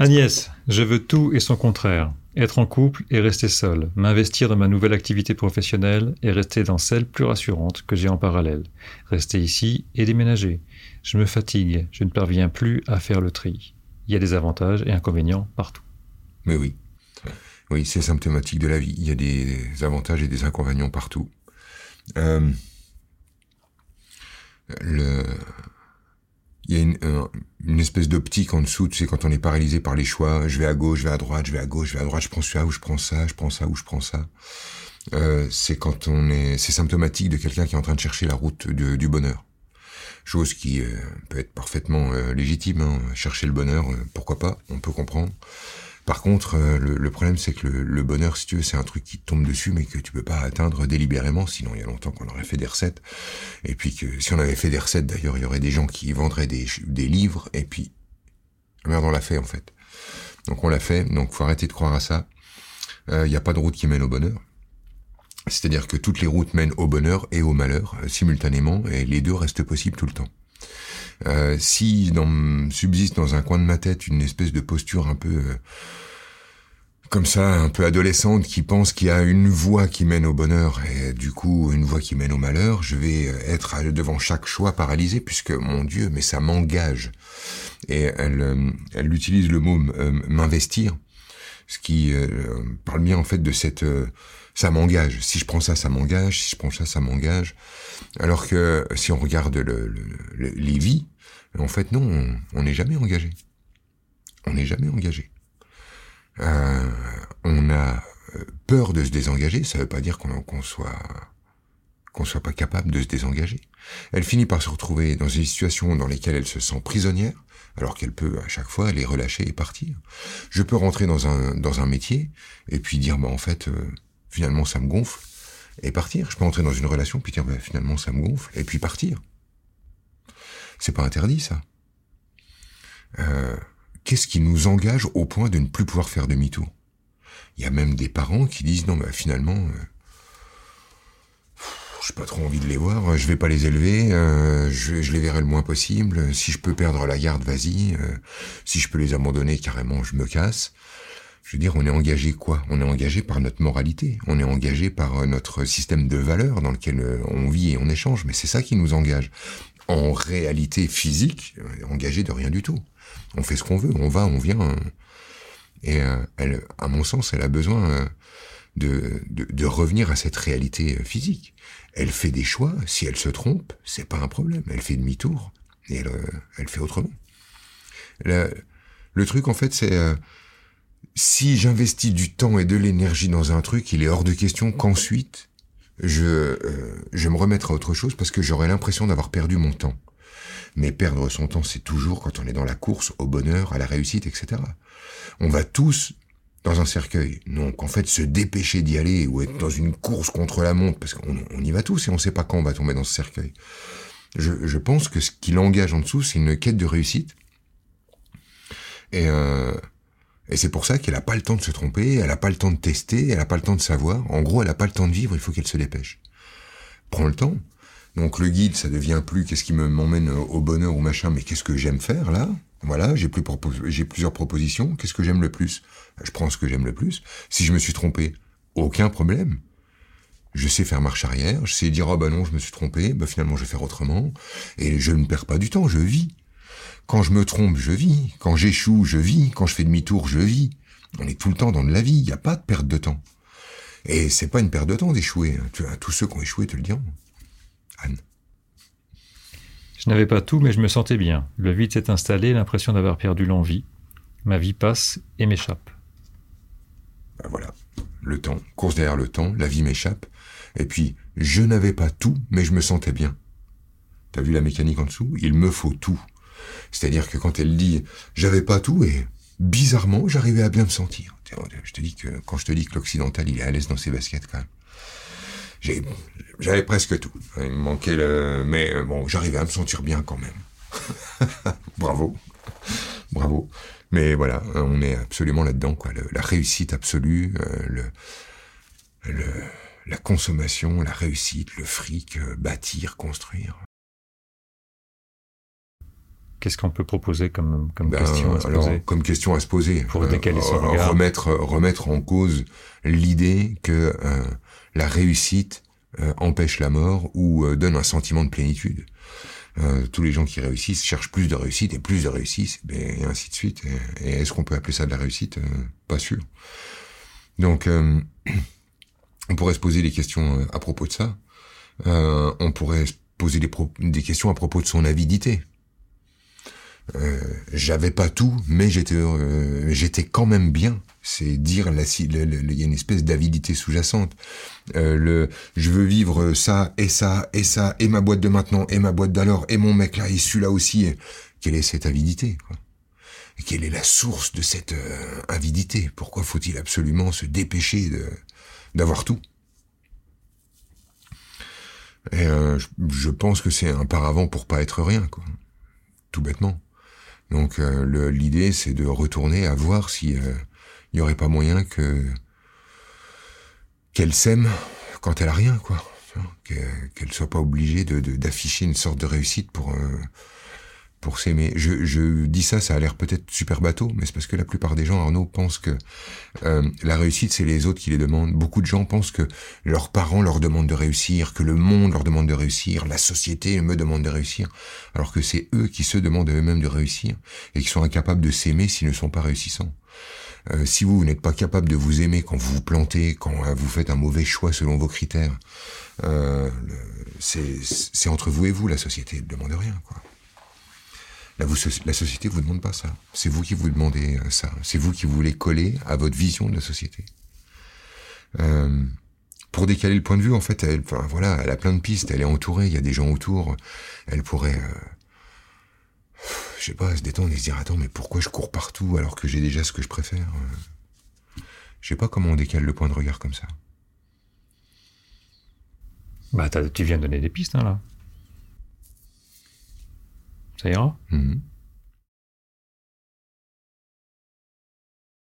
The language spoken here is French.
Agnès, je veux tout et son contraire. Être en couple et rester seul, m'investir dans ma nouvelle activité professionnelle et rester dans celle plus rassurante que j'ai en parallèle, rester ici et déménager. Je me fatigue, je ne parviens plus à faire le tri. Il y a des avantages et inconvénients partout. Mais oui, oui, c'est symptomatique de la vie. Il y a des avantages et des inconvénients partout. Euh, le, il y a une, une espèce d'optique en dessous, tu sais, quand on est paralysé par les choix, je vais à gauche, je vais à droite, je vais à gauche, je vais à droite, je prends ça ou je prends ça, je prends ça ou je prends ça. Euh, c'est quand on est, c'est symptomatique de quelqu'un qui est en train de chercher la route du bonheur. Chose qui euh, peut être parfaitement euh, légitime, hein. chercher le bonheur, pourquoi pas, on peut comprendre. Par contre, euh, le, problème, c'est que le, bonheur, si tu veux, c'est un truc qui tombe dessus, mais que tu peux pas atteindre délibérément. Sinon, il y a longtemps qu'on aurait fait des recettes. Et puis que si on avait fait des recettes, d'ailleurs, il y aurait des gens qui vendraient des, livres. Et puis, merde, on l'a fait en fait. Donc on l'a fait. Donc faut arrêter de croire à ça. Euh, il n'y a pas de route qui mène au bonheur. C'est-à-dire que toutes les routes mènent au bonheur et au malheur euh, simultanément, et les deux restent possibles tout le temps. Euh, si dans, subsiste dans un coin de ma tête une espèce de posture un peu euh, comme ça, un peu adolescente, qui pense qu'il y a une voie qui mène au bonheur et du coup une voie qui mène au malheur, je vais euh, être devant chaque choix paralysé puisque mon Dieu, mais ça m'engage. Et elle, elle utilise le mot m'investir, ce qui parle bien en fait de cette ça m'engage. Si je prends ça, ça m'engage. Si je prends ça, ça m'engage. Alors que si on regarde le, les vies, en fait, non, on n'est jamais engagé. On n'est jamais engagé. Euh, on a euh, peur de se désengager. Ça ne veut pas dire qu'on soit qu'on soit pas capable de se désengager. Elle finit par se retrouver dans une situation dans laquelle elle se sent prisonnière, alors qu'elle peut à chaque fois les relâcher et partir. Je peux rentrer dans un dans un métier et puis dire bah en fait euh, finalement ça me gonfle et partir. Je peux entrer dans une relation puis dire bah, finalement ça me gonfle et puis partir. C'est pas interdit ça. Euh, Qu'est-ce qui nous engage au point de ne plus pouvoir faire demi-tour? Il y a même des parents qui disent non bah finalement euh, j'ai pas trop envie de les voir, je vais pas les élever, euh, je, je, les verrai le moins possible. Si je peux perdre la garde, vas-y. Euh, si je peux les abandonner carrément, je me casse je veux dire, on est engagé quoi? On est engagé par notre moralité, on est engagé par euh, notre système de valeurs dans lequel on vit et on échange, mais c'est ça qui nous engage. En réalité physique, euh, engagé de rien du tout. On fait ce qu'on veut, on va, on vient. Et elle, à mon sens, elle a besoin de, de, revenir à cette réalité physique. Elle fait des choix, si elle se trompe, c'est pas un problème. Elle fait demi-tour et elle, elle fait autrement. Le, le truc, en fait, c'est si j'investis du temps et de l'énergie dans un truc, il est hors de question qu'ensuite je, euh, je me remettre à autre chose parce que j'aurais l'impression d'avoir perdu mon temps. Mais perdre son temps, c'est toujours quand on est dans la course au bonheur, à la réussite, etc. On va tous dans un cercueil. Donc en fait, se dépêcher d'y aller ou être dans une course contre la montre, parce qu'on on y va tous et on ne sait pas quand on va tomber dans ce cercueil. Je, je pense que ce qui l'engage en dessous, c'est une quête de réussite. Et euh, et c'est pour ça qu'elle n'a pas le temps de se tromper, elle n'a pas le temps de tester, elle n'a pas le temps de savoir. En gros, elle n'a pas le temps de vivre, il faut qu'elle se dépêche. Prends le temps. Donc le guide, ça devient plus qu'est-ce qui m'emmène au bonheur ou machin, mais qu'est-ce que j'aime faire là? Voilà, j'ai plus j'ai plusieurs propositions. Qu'est-ce que j'aime le plus? Je prends ce que j'aime le plus. Si je me suis trompé, aucun problème. Je sais faire marche arrière, je sais dire oh bah non, je me suis trompé, bah finalement je vais faire autrement, et je ne perds pas du temps, je vis. Quand je me trompe, je vis. Quand j'échoue, je vis. Quand je fais demi-tour, je vis. On est tout le temps dans de la vie. Il n'y a pas de perte de temps. Et c'est pas une perte de temps d'échouer. Tous ceux qui ont échoué te le diront. Anne. Je n'avais pas tout, mais je me sentais bien. Le vide s'est installé, l'impression d'avoir perdu l'envie. Ma vie passe et m'échappe. Ben voilà. Le temps, course derrière le temps, la vie m'échappe. Et puis, je n'avais pas tout, mais je me sentais bien. T'as vu la mécanique en dessous? Il me faut tout. C'est-à-dire que quand elle dit j'avais pas tout et bizarrement j'arrivais à bien me sentir. Je te dis que quand je te dis que l'occidental il est à l'aise dans ses baskets quand même. j'avais presque tout. Il me manquait le, mais euh, bon, j'arrivais à me sentir bien quand même. Bravo, bravo. Mais voilà, on est absolument là-dedans quoi. la réussite absolue, euh, le, la consommation, la réussite, le fric, euh, bâtir, construire. Qu'est-ce qu'on peut proposer comme, comme Ben, question à se alors, poser comme question à se poser. Pour décaler son regard. Remettre, remettre en cause l'idée que euh, la réussite euh, empêche la mort ou euh, donne un sentiment de plénitude. Euh, tous les gens qui réussissent cherchent plus de réussite et plus de réussite, et ainsi de suite. Et, et est-ce qu'on peut appeler ça de la réussite? Euh, Pas sûr. Donc, euh, on pourrait se poser des questions euh, à propos de ça. Euh, on pourrait se poser des, des questions à propos de son avidité. Euh, j'avais pas tout, mais j'étais euh, j'étais quand même bien. C'est dire il y a une espèce d'avidité sous-jacente. Euh, le je veux vivre ça et ça et ça et ma boîte de maintenant et ma boîte d'alors et mon mec là et celui-là aussi. Quelle est cette avidité quoi? Quelle est la source de cette euh, avidité? Pourquoi faut-il absolument se dépêcher d'avoir tout? Et euh, je, je pense que c'est un paravent pour pas être rien quoi. Tout bêtement. Donc euh, l'idée c'est de retourner à voir si euh, il y aurait pas moyen que qu'elle s'aime quand elle a rien quoi, qu'elle soit pas obligée d'afficher une sorte de réussite pour euh, pour s'aimer. Je, je dis ça, ça a l'air peut-être super bateau, mais c'est parce que la plupart des gens, Arnaud, pensent que euh, la réussite, c'est les autres qui les demandent. Beaucoup de gens pensent que leurs parents leur demandent de réussir, que le monde leur demande de réussir, la société me demande de réussir, alors que c'est eux qui se demandent eux-mêmes de réussir et qui sont incapables de s'aimer s'ils ne sont pas réussissants. Euh, si vous, vous n'êtes pas capable de vous aimer quand vous vous plantez, quand euh, vous faites un mauvais choix selon vos critères, euh, c'est entre vous et vous, la société ne demande rien. Quoi. La, société vous demande pas ça. C'est vous qui vous demandez euh, ça. C'est vous qui voulez coller à votre vision de la société. Euh, pour décaler le point de vue, en fait, elle, enfin, voilà, elle a plein de pistes. Elle est entourée. Il y a des gens autour. Elle pourrait, euh, je sais pas, se détendre et se dire attends, mais pourquoi je cours partout alors que j'ai déjà ce que je préfère Je sais pas comment on décale le point de regard comme ça. Bah, tu viens de donner des pistes, hein, là. 谁啊？嗯。